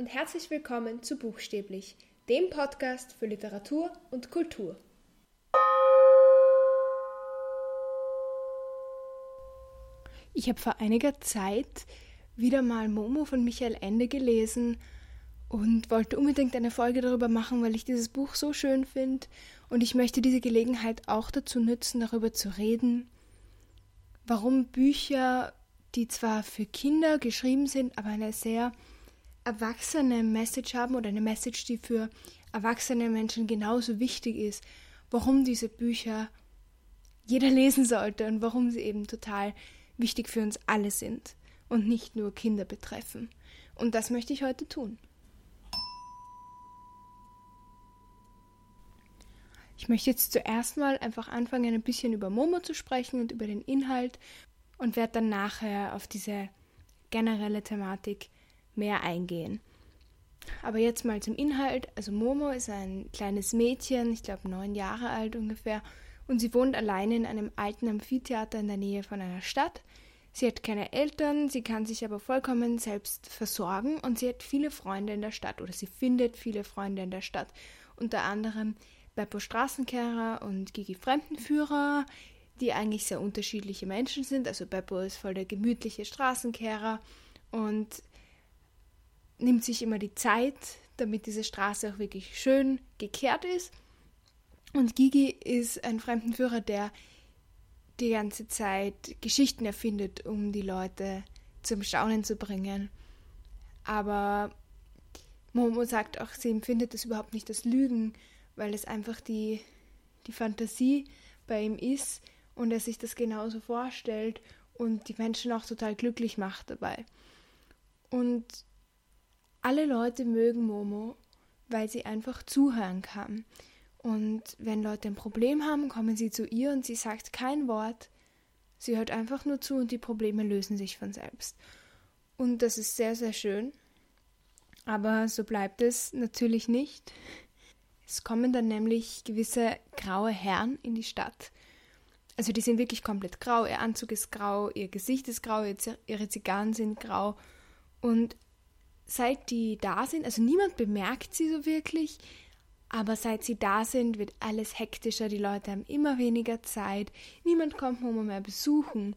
und herzlich willkommen zu Buchstäblich, dem Podcast für Literatur und Kultur. Ich habe vor einiger Zeit wieder mal Momo von Michael Ende gelesen und wollte unbedingt eine Folge darüber machen, weil ich dieses Buch so schön finde und ich möchte diese Gelegenheit auch dazu nutzen, darüber zu reden, warum Bücher, die zwar für Kinder geschrieben sind, aber eine sehr erwachsene Message haben oder eine Message, die für erwachsene Menschen genauso wichtig ist, warum diese Bücher jeder lesen sollte und warum sie eben total wichtig für uns alle sind und nicht nur Kinder betreffen. Und das möchte ich heute tun. Ich möchte jetzt zuerst mal einfach anfangen, ein bisschen über Momo zu sprechen und über den Inhalt und werde dann nachher auf diese generelle Thematik mehr eingehen. Aber jetzt mal zum Inhalt. Also Momo ist ein kleines Mädchen, ich glaube neun Jahre alt ungefähr, und sie wohnt alleine in einem alten Amphitheater in der Nähe von einer Stadt. Sie hat keine Eltern, sie kann sich aber vollkommen selbst versorgen und sie hat viele Freunde in der Stadt oder sie findet viele Freunde in der Stadt. Unter anderem Beppo Straßenkehrer und Gigi Fremdenführer, die eigentlich sehr unterschiedliche Menschen sind. Also Beppo ist voll der gemütliche Straßenkehrer und nimmt sich immer die Zeit, damit diese Straße auch wirklich schön gekehrt ist. Und Gigi ist ein Fremdenführer, der die ganze Zeit Geschichten erfindet, um die Leute zum Staunen zu bringen. Aber Momo sagt auch, sie empfindet das überhaupt nicht als Lügen, weil es einfach die, die Fantasie bei ihm ist und er sich das genauso vorstellt und die Menschen auch total glücklich macht dabei. Und alle Leute mögen Momo, weil sie einfach zuhören kann. Und wenn Leute ein Problem haben, kommen sie zu ihr und sie sagt kein Wort. Sie hört einfach nur zu und die Probleme lösen sich von selbst. Und das ist sehr, sehr schön. Aber so bleibt es natürlich nicht. Es kommen dann nämlich gewisse graue Herren in die Stadt. Also die sind wirklich komplett grau. Ihr Anzug ist grau, ihr Gesicht ist grau, ihre Zigarren sind grau. Und seit die da sind, also niemand bemerkt sie so wirklich, aber seit sie da sind, wird alles hektischer, die Leute haben immer weniger Zeit, niemand kommt Momo mehr besuchen.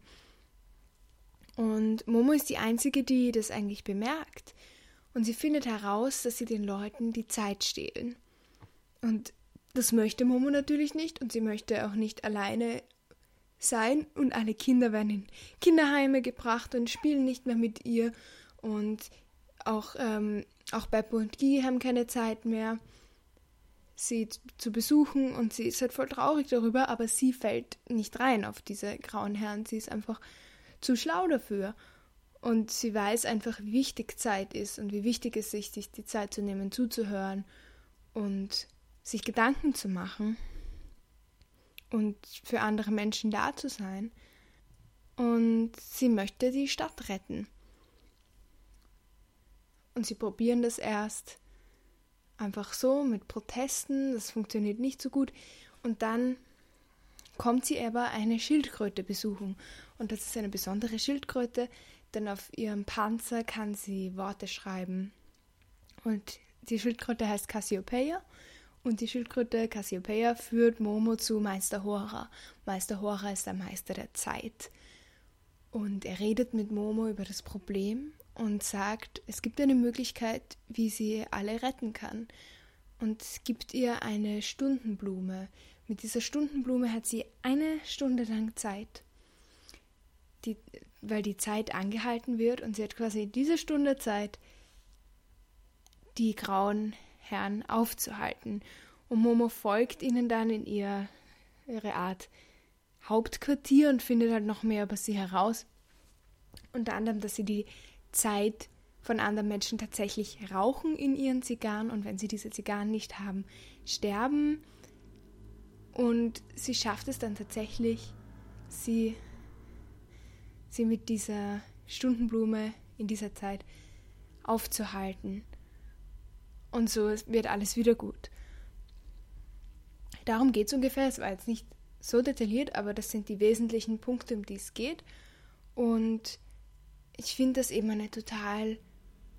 Und Momo ist die Einzige, die das eigentlich bemerkt. Und sie findet heraus, dass sie den Leuten die Zeit stehlen. Und das möchte Momo natürlich nicht und sie möchte auch nicht alleine sein und alle Kinder werden in Kinderheime gebracht und spielen nicht mehr mit ihr und auch, ähm, auch Beppo und Guy haben keine Zeit mehr sie zu besuchen und sie ist halt voll traurig darüber, aber sie fällt nicht rein auf diese grauen Herren. Sie ist einfach zu schlau dafür. Und sie weiß einfach, wie wichtig Zeit ist und wie wichtig es ist, sich die Zeit zu nehmen, zuzuhören und sich Gedanken zu machen und für andere Menschen da zu sein. Und sie möchte die Stadt retten. Und sie probieren das erst einfach so mit Protesten, das funktioniert nicht so gut. Und dann kommt sie aber eine Schildkröte besuchen. Und das ist eine besondere Schildkröte, denn auf ihrem Panzer kann sie Worte schreiben. Und die Schildkröte heißt Cassiopeia. Und die Schildkröte Cassiopeia führt Momo zu Meister Hora. Meister Hora ist der Meister der Zeit. Und er redet mit Momo über das Problem und sagt, es gibt eine Möglichkeit, wie sie alle retten kann. Und gibt ihr eine Stundenblume. Mit dieser Stundenblume hat sie eine Stunde lang Zeit, die, weil die Zeit angehalten wird und sie hat quasi diese Stunde Zeit, die grauen Herren aufzuhalten. Und Momo folgt ihnen dann in ihr, ihre Art Hauptquartier und findet halt noch mehr über sie heraus. Unter anderem, dass sie die Zeit von anderen Menschen tatsächlich rauchen in ihren Zigarren und wenn sie diese Zigarren nicht haben, sterben. Und sie schafft es dann tatsächlich, sie, sie mit dieser Stundenblume in dieser Zeit aufzuhalten. Und so wird alles wieder gut. Darum geht es ungefähr. Es war jetzt nicht so detailliert, aber das sind die wesentlichen Punkte, um die es geht. Und ich finde das eben eine total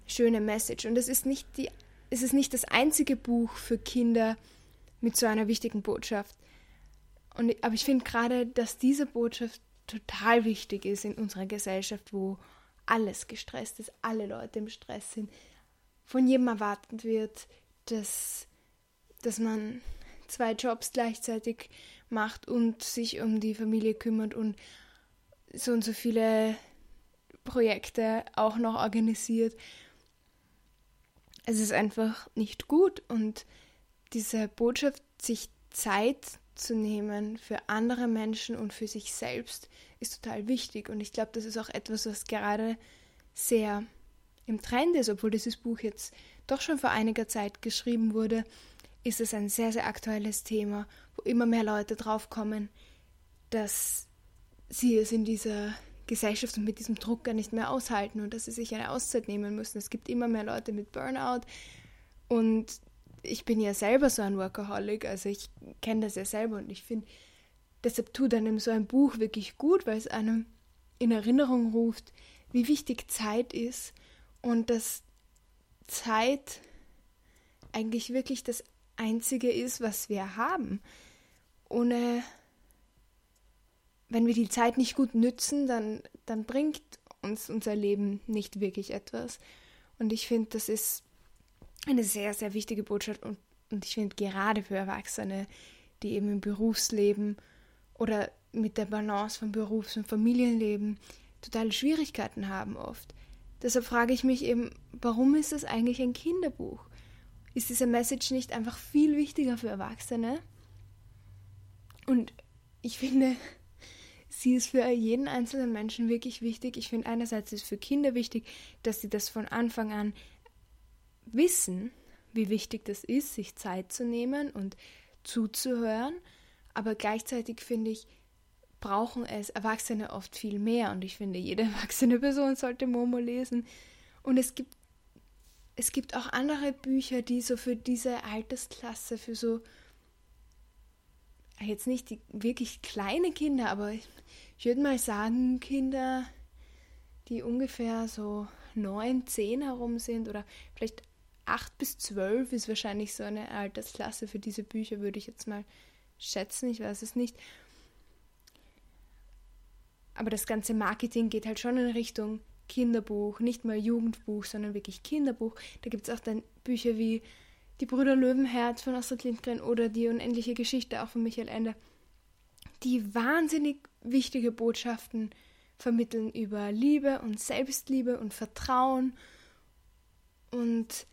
schöne Message. Und es ist nicht die, es ist nicht das einzige Buch für Kinder mit so einer wichtigen Botschaft. Und, aber ich finde gerade, dass diese Botschaft total wichtig ist in unserer Gesellschaft, wo alles gestresst ist, alle Leute im Stress sind, von jedem erwartet wird, dass, dass man zwei Jobs gleichzeitig macht und sich um die Familie kümmert und so und so viele Projekte auch noch organisiert. Es ist einfach nicht gut und diese Botschaft, sich Zeit zu nehmen für andere Menschen und für sich selbst, ist total wichtig. Und ich glaube, das ist auch etwas, was gerade sehr im Trend ist, obwohl dieses Buch jetzt doch schon vor einiger Zeit geschrieben wurde, ist es ein sehr, sehr aktuelles Thema, wo immer mehr Leute draufkommen, dass sie es in dieser Gesellschaft und mit diesem Druck gar nicht mehr aushalten und dass sie sich eine Auszeit nehmen müssen. Es gibt immer mehr Leute mit Burnout und ich bin ja selber so ein Workaholic, also ich kenne das ja selber und ich finde, deshalb tut einem so ein Buch wirklich gut, weil es einem in Erinnerung ruft, wie wichtig Zeit ist und dass Zeit eigentlich wirklich das Einzige ist, was wir haben. Ohne, wenn wir die Zeit nicht gut nützen, dann, dann bringt uns unser Leben nicht wirklich etwas. Und ich finde, das ist eine sehr, sehr wichtige Botschaft und, und ich finde gerade für Erwachsene, die eben im Berufsleben oder mit der Balance von Berufs- und Familienleben totale Schwierigkeiten haben oft. Deshalb frage ich mich eben, warum ist es eigentlich ein Kinderbuch? Ist diese Message nicht einfach viel wichtiger für Erwachsene? Und ich finde, sie ist für jeden einzelnen Menschen wirklich wichtig. Ich finde einerseits ist für Kinder wichtig, dass sie das von Anfang an wissen, wie wichtig das ist, sich Zeit zu nehmen und zuzuhören. Aber gleichzeitig finde ich, brauchen es Erwachsene oft viel mehr. Und ich finde, jede erwachsene Person sollte Momo lesen. Und es gibt, es gibt auch andere Bücher, die so für diese Altersklasse, für so, jetzt nicht die wirklich kleine Kinder, aber ich, ich würde mal sagen, Kinder, die ungefähr so neun, zehn herum sind oder vielleicht 8 bis 12 ist wahrscheinlich so eine Altersklasse für diese Bücher, würde ich jetzt mal schätzen, ich weiß es nicht. Aber das ganze Marketing geht halt schon in Richtung Kinderbuch, nicht mal Jugendbuch, sondern wirklich Kinderbuch. Da gibt es auch dann Bücher wie Die Brüder Löwenherz von Astrid Lindgren oder Die unendliche Geschichte auch von Michael Ende, die wahnsinnig wichtige Botschaften vermitteln über Liebe und Selbstliebe und Vertrauen und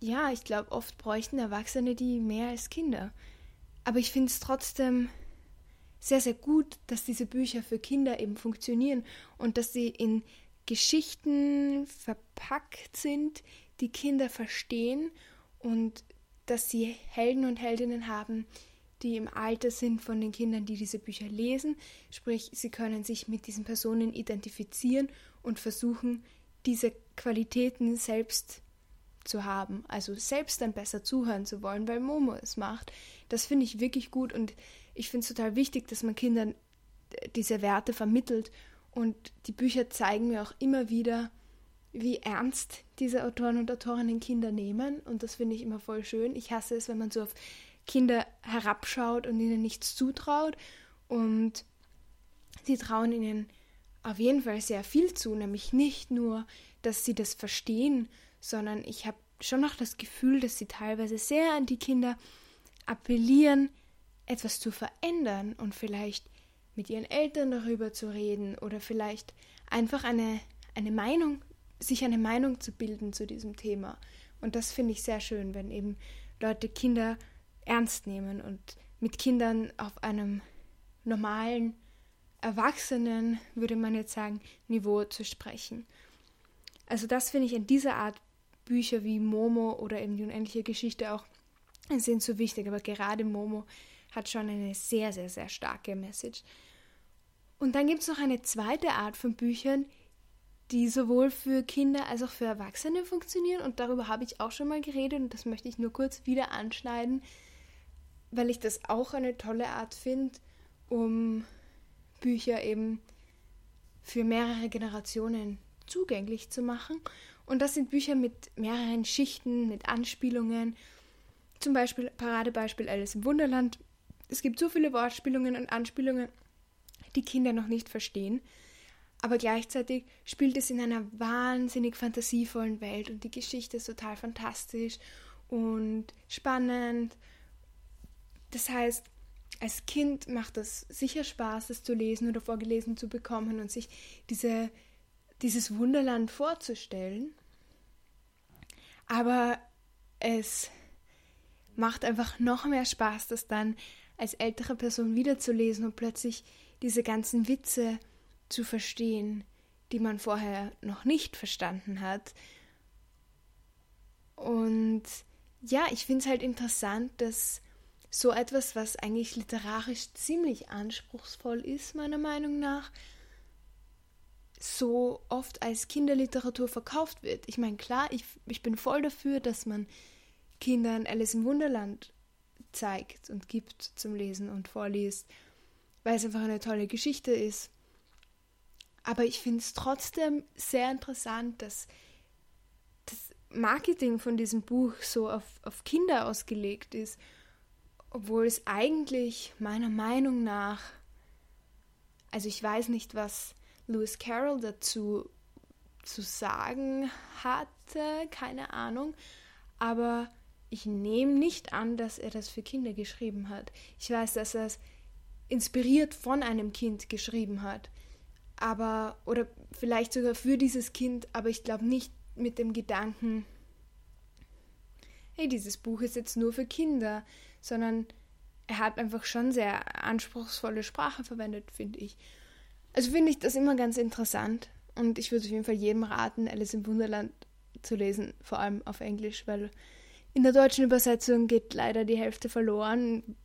ja, ich glaube, oft bräuchten Erwachsene die mehr als Kinder. Aber ich finde es trotzdem sehr, sehr gut, dass diese Bücher für Kinder eben funktionieren und dass sie in Geschichten verpackt sind, die Kinder verstehen und dass sie Helden und Heldinnen haben, die im Alter sind von den Kindern, die diese Bücher lesen. Sprich, sie können sich mit diesen Personen identifizieren und versuchen, diese Qualitäten selbst zu haben, also selbst dann besser zuhören zu wollen, weil Momo es macht. Das finde ich wirklich gut und ich finde es total wichtig, dass man Kindern diese Werte vermittelt und die Bücher zeigen mir auch immer wieder, wie ernst diese Autoren und Autorinnen Kinder nehmen und das finde ich immer voll schön. Ich hasse es, wenn man so auf Kinder herabschaut und ihnen nichts zutraut und sie trauen ihnen auf jeden Fall sehr viel zu, nämlich nicht nur, dass sie das verstehen, sondern ich habe schon noch das Gefühl, dass sie teilweise sehr an die Kinder appellieren, etwas zu verändern und vielleicht mit ihren Eltern darüber zu reden oder vielleicht einfach eine, eine Meinung, sich eine Meinung zu bilden zu diesem Thema. Und das finde ich sehr schön, wenn eben Leute Kinder ernst nehmen und mit Kindern auf einem normalen, erwachsenen, würde man jetzt sagen, Niveau zu sprechen. Also das finde ich in dieser Art Bücher wie Momo oder eben die unendliche Geschichte auch sind so wichtig, aber gerade Momo hat schon eine sehr, sehr, sehr starke Message. Und dann gibt es noch eine zweite Art von Büchern, die sowohl für Kinder als auch für Erwachsene funktionieren. Und darüber habe ich auch schon mal geredet und das möchte ich nur kurz wieder anschneiden, weil ich das auch eine tolle Art finde, um Bücher eben für mehrere Generationen zugänglich zu machen. Und das sind Bücher mit mehreren Schichten, mit Anspielungen. Zum Beispiel, Paradebeispiel Alice im Wunderland. Es gibt so viele Wortspielungen und Anspielungen, die Kinder noch nicht verstehen. Aber gleichzeitig spielt es in einer wahnsinnig fantasievollen Welt und die Geschichte ist total fantastisch und spannend. Das heißt, als Kind macht es sicher Spaß, es zu lesen oder vorgelesen zu bekommen und sich diese, dieses Wunderland vorzustellen. Aber es macht einfach noch mehr Spaß, das dann als ältere Person wiederzulesen und plötzlich diese ganzen Witze zu verstehen, die man vorher noch nicht verstanden hat. Und ja, ich finde es halt interessant, dass so etwas, was eigentlich literarisch ziemlich anspruchsvoll ist, meiner Meinung nach, so oft als Kinderliteratur verkauft wird. Ich meine, klar, ich, ich bin voll dafür, dass man Kindern Alice im Wunderland zeigt und gibt zum Lesen und vorliest, weil es einfach eine tolle Geschichte ist. Aber ich finde es trotzdem sehr interessant, dass das Marketing von diesem Buch so auf, auf Kinder ausgelegt ist, obwohl es eigentlich meiner Meinung nach, also ich weiß nicht, was Lewis Carroll dazu zu sagen hatte, keine Ahnung, aber ich nehme nicht an, dass er das für Kinder geschrieben hat. Ich weiß, dass er es inspiriert von einem Kind geschrieben hat aber oder vielleicht sogar für dieses Kind, aber ich glaube nicht mit dem Gedanken, hey, dieses Buch ist jetzt nur für Kinder, sondern er hat einfach schon sehr anspruchsvolle Sprache verwendet, finde ich. Also finde ich das immer ganz interessant und ich würde auf jeden Fall jedem raten, Alice im Wunderland zu lesen, vor allem auf Englisch, weil in der deutschen Übersetzung geht leider die Hälfte verloren,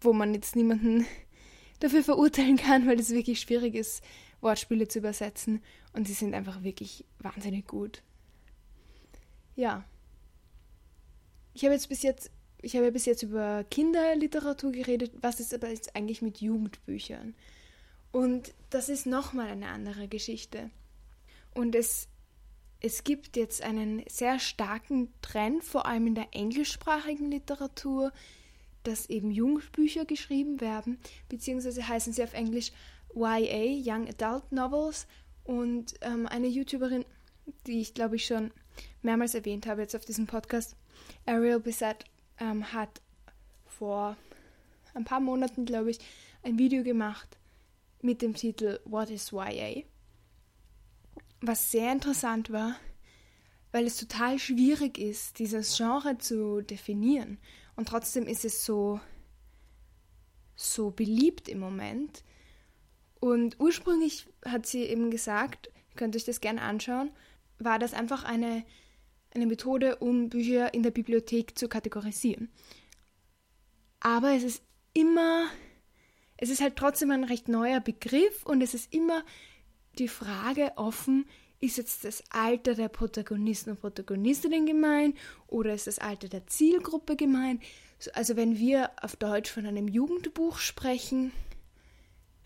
wo man jetzt niemanden dafür verurteilen kann, weil es wirklich schwierig ist, Wortspiele zu übersetzen und sie sind einfach wirklich wahnsinnig gut. Ja. Ich habe jetzt bis jetzt, ich habe bis jetzt über Kinderliteratur geredet, was ist aber jetzt eigentlich mit Jugendbüchern? Und das ist nochmal eine andere Geschichte. Und es, es gibt jetzt einen sehr starken Trend, vor allem in der englischsprachigen Literatur, dass eben Jugendbücher geschrieben werden, beziehungsweise heißen sie auf Englisch YA, Young Adult Novels. Und ähm, eine YouTuberin, die ich glaube ich schon mehrmals erwähnt habe jetzt auf diesem Podcast, Ariel Bissett, ähm, hat vor ein paar Monaten, glaube ich, ein Video gemacht mit dem Titel What is YA? Was sehr interessant war, weil es total schwierig ist, dieses Genre zu definieren. Und trotzdem ist es so, so beliebt im Moment. Und ursprünglich hat sie eben gesagt, ihr könnt euch das gerne anschauen, war das einfach eine, eine Methode, um Bücher in der Bibliothek zu kategorisieren. Aber es ist immer, es ist halt trotzdem ein recht neuer Begriff und es ist immer die Frage offen, ist jetzt das Alter der Protagonisten und Protagonistinnen gemein oder ist das Alter der Zielgruppe gemein? Also wenn wir auf Deutsch von einem Jugendbuch sprechen,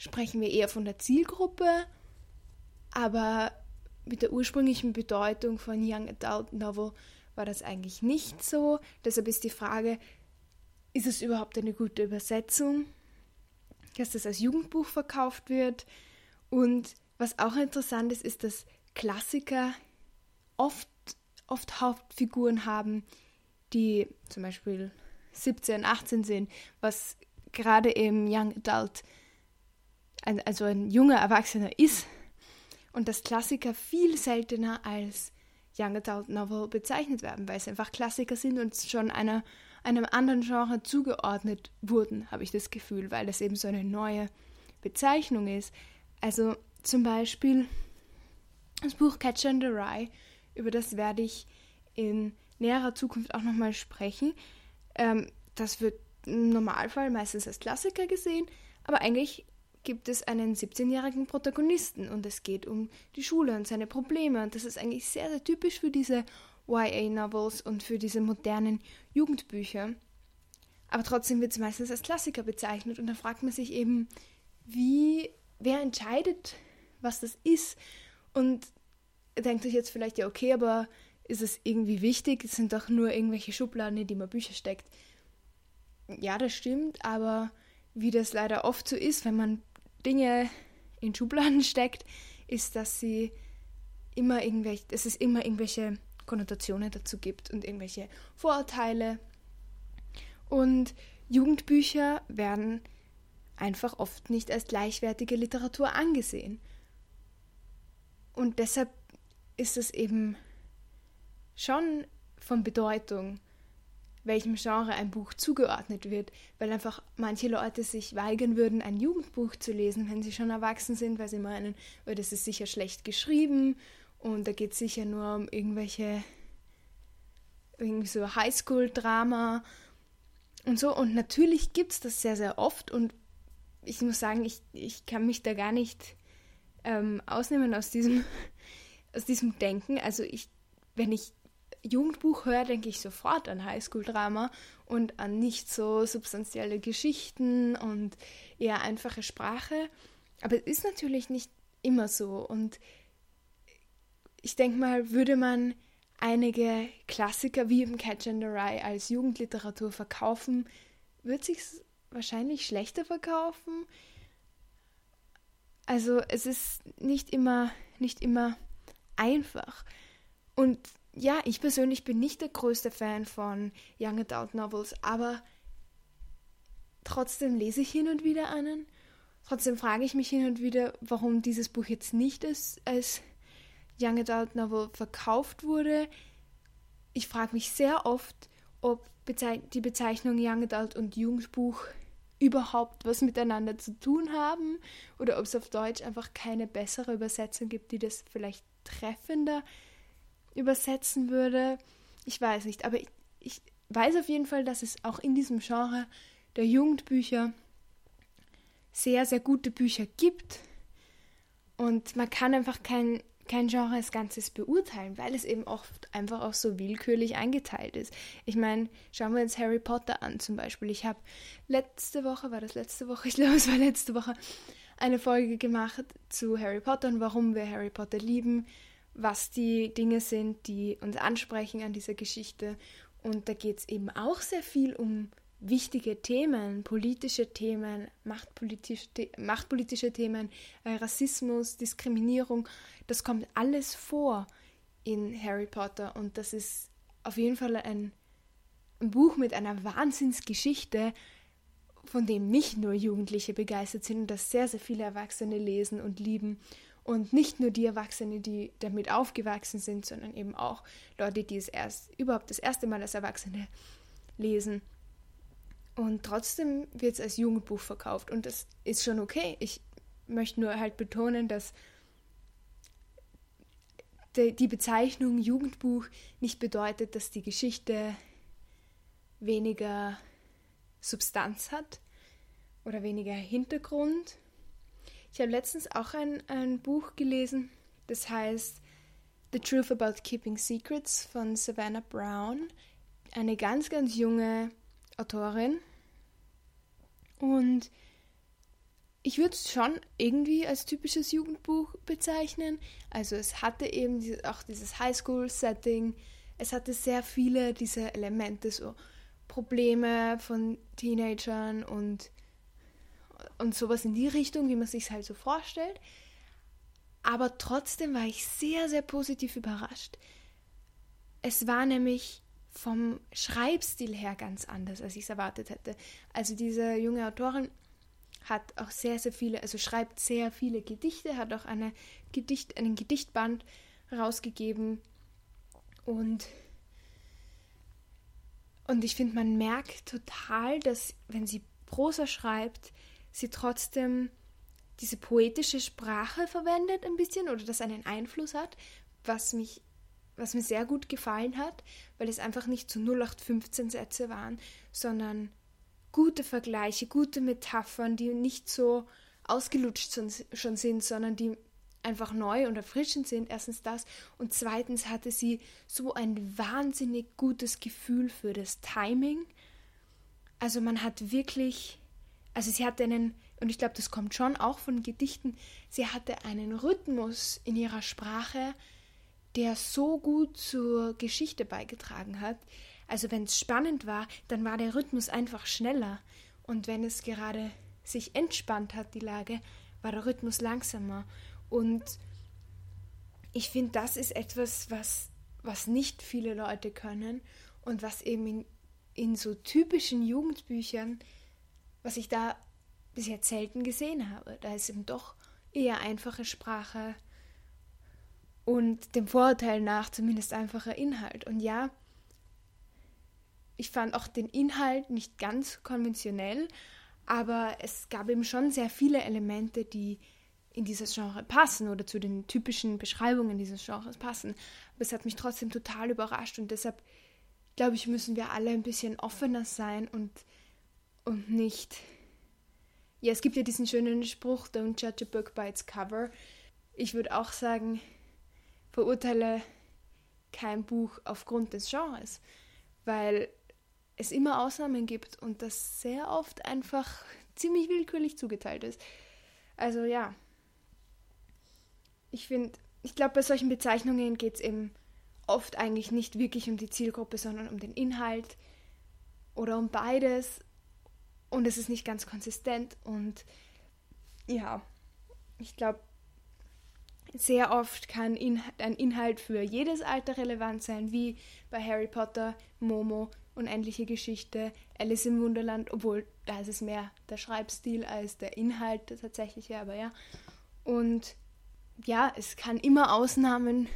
sprechen wir eher von der Zielgruppe, aber mit der ursprünglichen Bedeutung von Young Adult Novel war das eigentlich nicht so. Deshalb ist die Frage, ist es überhaupt eine gute Übersetzung, dass das als Jugendbuch verkauft wird? Und was auch interessant ist, ist, dass Klassiker oft, oft Hauptfiguren haben, die zum Beispiel 17, 18 sind, was gerade im Young Adult ein, also ein junger Erwachsener ist und dass Klassiker viel seltener als Young Adult Novel bezeichnet werden, weil es einfach Klassiker sind und schon einer, einem anderen Genre zugeordnet wurden, habe ich das Gefühl, weil das eben so eine neue Bezeichnung ist. Also zum Beispiel das Buch Catcher in the Rye, über das werde ich in näherer Zukunft auch nochmal sprechen. Ähm, das wird im Normalfall meistens als Klassiker gesehen, aber eigentlich gibt es einen 17-jährigen Protagonisten und es geht um die Schule und seine Probleme und das ist eigentlich sehr, sehr typisch für diese YA-Novels und für diese modernen Jugendbücher. Aber trotzdem wird es meistens als Klassiker bezeichnet und da fragt man sich eben, wie, wer entscheidet, was das ist und denkt euch jetzt vielleicht, ja, okay, aber ist es irgendwie wichtig? Es sind doch nur irgendwelche Schubladen, in die man Bücher steckt. Ja, das stimmt, aber wie das leider oft so ist, wenn man Dinge in Schubladen steckt, ist, dass sie immer irgendwelche, dass es immer irgendwelche Konnotationen dazu gibt und irgendwelche Vorurteile. Und Jugendbücher werden einfach oft nicht als gleichwertige Literatur angesehen. Und deshalb ist es eben schon von Bedeutung, welchem Genre ein Buch zugeordnet wird, weil einfach manche Leute sich weigern würden, ein Jugendbuch zu lesen, wenn sie schon erwachsen sind, weil sie meinen, oh, das ist sicher schlecht geschrieben und da geht es sicher nur um irgendwelche irgendwie so Highschool-Drama und so. Und natürlich gibt es das sehr, sehr oft und ich muss sagen, ich, ich kann mich da gar nicht ähm, ausnehmen aus diesem, aus diesem Denken. Also ich, wenn ich Jugendbuch höre, denke ich sofort an Highschool-Drama und an nicht so substanzielle Geschichten und eher einfache Sprache. Aber es ist natürlich nicht immer so. Und ich denke mal, würde man einige Klassiker wie eben Catch and the Rye als Jugendliteratur verkaufen, wird sich wahrscheinlich schlechter verkaufen. Also es ist nicht immer, nicht immer einfach. Und ja, ich persönlich bin nicht der größte Fan von Young Adult Novels, aber trotzdem lese ich hin und wieder einen. Trotzdem frage ich mich hin und wieder, warum dieses Buch jetzt nicht als, als Young Adult Novel verkauft wurde. Ich frage mich sehr oft, ob die Bezeichnung Young Adult und Jugendbuch überhaupt was miteinander zu tun haben oder ob es auf Deutsch einfach keine bessere Übersetzung gibt, die das vielleicht treffender übersetzen würde. Ich weiß nicht, aber ich, ich weiß auf jeden Fall, dass es auch in diesem Genre der Jugendbücher sehr, sehr gute Bücher gibt. Und man kann einfach kein, kein Genre als Ganzes beurteilen, weil es eben oft einfach auch so willkürlich eingeteilt ist. Ich meine, schauen wir uns Harry Potter an zum Beispiel. Ich habe letzte Woche, war das letzte Woche? Ich glaube, es war letzte Woche, eine Folge gemacht zu Harry Potter und warum wir Harry Potter lieben was die Dinge sind, die uns ansprechen an dieser Geschichte. Und da geht es eben auch sehr viel um wichtige Themen, politische Themen, machtpolitische, machtpolitische Themen, äh, Rassismus, Diskriminierung. Das kommt alles vor in Harry Potter und das ist auf jeden Fall ein, ein Buch mit einer Wahnsinnsgeschichte, von dem nicht nur Jugendliche begeistert sind und das sehr, sehr viele Erwachsene lesen und lieben. Und nicht nur die Erwachsenen, die damit aufgewachsen sind, sondern eben auch Leute, die es erst überhaupt das erste Mal als Erwachsene lesen. Und trotzdem wird es als Jugendbuch verkauft. Und das ist schon okay. Ich möchte nur halt betonen, dass die Bezeichnung Jugendbuch nicht bedeutet, dass die Geschichte weniger Substanz hat oder weniger Hintergrund ich habe letztens auch ein, ein Buch gelesen, das heißt The Truth About Keeping Secrets von Savannah Brown. Eine ganz, ganz junge Autorin. Und ich würde es schon irgendwie als typisches Jugendbuch bezeichnen. Also es hatte eben auch dieses Highschool-Setting. Es hatte sehr viele dieser Elemente, so Probleme von Teenagern und und sowas in die Richtung, wie man sich halt so vorstellt. Aber trotzdem war ich sehr, sehr positiv überrascht. Es war nämlich vom Schreibstil her ganz anders, als ich es erwartet hätte. Also diese junge Autorin hat auch sehr, sehr viele, also schreibt sehr viele Gedichte, hat auch eine Gedicht, einen Gedichtband rausgegeben und und ich finde, man merkt total, dass wenn sie Prosa schreibt, sie trotzdem diese poetische Sprache verwendet ein bisschen oder das einen Einfluss hat, was mich was mir sehr gut gefallen hat, weil es einfach nicht zu 0815 Sätze waren, sondern gute Vergleiche, gute Metaphern, die nicht so ausgelutscht schon sind, sondern die einfach neu und erfrischend sind. Erstens das. Und zweitens hatte sie so ein wahnsinnig gutes Gefühl für das Timing. Also man hat wirklich also sie hatte einen, und ich glaube, das kommt schon auch von Gedichten, sie hatte einen Rhythmus in ihrer Sprache, der so gut zur Geschichte beigetragen hat. Also wenn es spannend war, dann war der Rhythmus einfach schneller. Und wenn es gerade sich entspannt hat, die Lage, war der Rhythmus langsamer. Und ich finde, das ist etwas, was, was nicht viele Leute können und was eben in, in so typischen Jugendbüchern, was ich da bis jetzt selten gesehen habe. Da ist eben doch eher einfache Sprache und dem Vorurteil nach zumindest einfacher Inhalt. Und ja, ich fand auch den Inhalt nicht ganz konventionell, aber es gab eben schon sehr viele Elemente, die in dieses Genre passen oder zu den typischen Beschreibungen dieses Genres passen. Aber es hat mich trotzdem total überrascht und deshalb glaube ich, müssen wir alle ein bisschen offener sein und, und nicht. Ja, es gibt ja diesen schönen Spruch, don't judge a book by its cover. Ich würde auch sagen, verurteile kein Buch aufgrund des Genres, weil es immer Ausnahmen gibt und das sehr oft einfach ziemlich willkürlich zugeteilt ist. Also ja, ich finde, ich glaube, bei solchen Bezeichnungen geht es eben oft eigentlich nicht wirklich um die Zielgruppe, sondern um den Inhalt oder um beides. Und es ist nicht ganz konsistent. Und ja, ich glaube, sehr oft kann ein Inhalt für jedes Alter relevant sein, wie bei Harry Potter, Momo, Unendliche Geschichte, Alice im Wunderland, obwohl da ist es mehr der Schreibstil als der Inhalt der tatsächliche, aber ja. Und ja, es kann immer Ausnahmen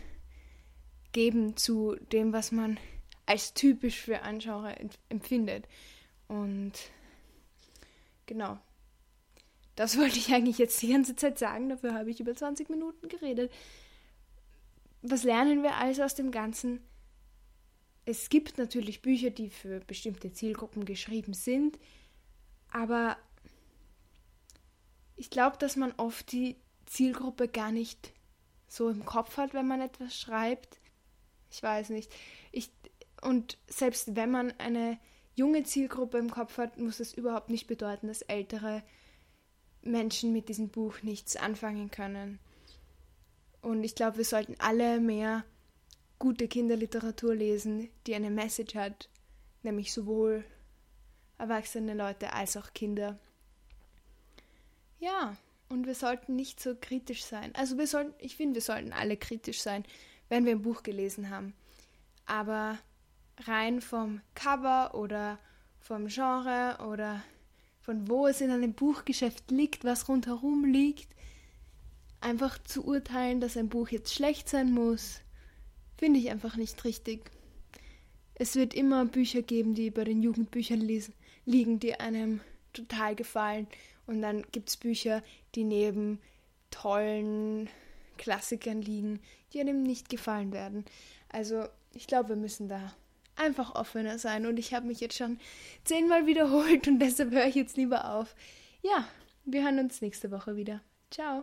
geben zu dem, was man als typisch für Genre empfindet. Und genau. Das wollte ich eigentlich jetzt die ganze Zeit sagen, dafür habe ich über 20 Minuten geredet. Was lernen wir also aus dem Ganzen? Es gibt natürlich Bücher, die für bestimmte Zielgruppen geschrieben sind, aber ich glaube, dass man oft die Zielgruppe gar nicht so im Kopf hat, wenn man etwas schreibt. Ich weiß nicht. Ich, und selbst wenn man eine junge Zielgruppe im Kopf hat, muss das überhaupt nicht bedeuten, dass ältere Menschen mit diesem Buch nichts anfangen können. Und ich glaube, wir sollten alle mehr gute Kinderliteratur lesen, die eine Message hat, nämlich sowohl erwachsene Leute als auch Kinder. Ja, und wir sollten nicht so kritisch sein. Also wir sollten, ich finde, wir sollten alle kritisch sein, wenn wir ein Buch gelesen haben. Aber rein vom Cover oder vom Genre oder von wo es in einem Buchgeschäft liegt, was rundherum liegt, einfach zu urteilen, dass ein Buch jetzt schlecht sein muss, finde ich einfach nicht richtig. Es wird immer Bücher geben, die bei den Jugendbüchern lesen, liegen, die einem total gefallen. Und dann gibt es Bücher, die neben tollen Klassikern liegen, die einem nicht gefallen werden. Also ich glaube, wir müssen da einfach offener sein. Und ich habe mich jetzt schon zehnmal wiederholt und deshalb höre ich jetzt lieber auf. Ja, wir hören uns nächste Woche wieder. Ciao.